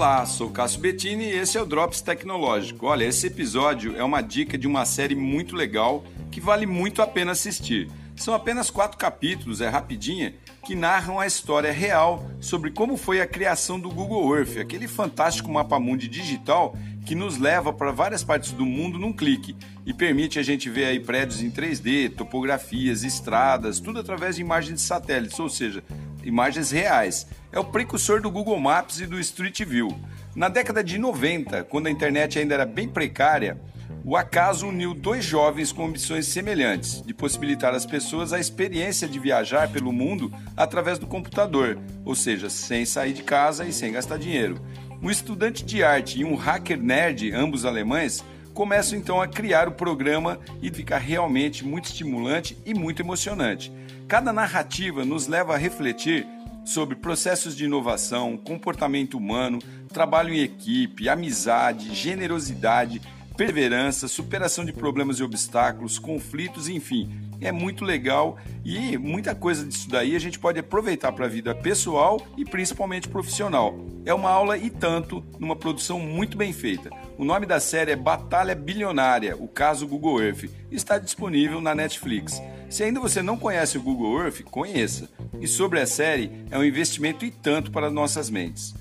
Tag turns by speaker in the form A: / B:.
A: Olá, sou Cássio Bettini e esse é o Drops Tecnológico. Olha, esse episódio é uma dica de uma série muito legal que vale muito a pena assistir. São apenas quatro capítulos, é rapidinha, que narram a história real sobre como foi a criação do Google Earth, aquele fantástico mapa mundi digital que nos leva para várias partes do mundo num clique e permite a gente ver aí prédios em 3D, topografias, estradas, tudo através de imagens de satélites, ou seja, imagens reais. É o precursor do Google Maps e do Street View. Na década de 90, quando a internet ainda era bem precária, o acaso uniu dois jovens com ambições semelhantes, de possibilitar às pessoas a experiência de viajar pelo mundo através do computador, ou seja, sem sair de casa e sem gastar dinheiro. Um estudante de arte e um hacker nerd, ambos alemães, começam então a criar o programa e fica realmente muito estimulante e muito emocionante. Cada narrativa nos leva a refletir sobre processos de inovação, comportamento humano, trabalho em equipe, amizade, generosidade perseverança, superação de problemas e obstáculos, conflitos, enfim. É muito legal e muita coisa disso daí a gente pode aproveitar para a vida pessoal e principalmente profissional. É uma aula e tanto numa produção muito bem feita. O nome da série é Batalha Bilionária, o caso Google Earth. Está disponível na Netflix. Se ainda você não conhece o Google Earth, conheça. E sobre a série, é um investimento e tanto para nossas mentes.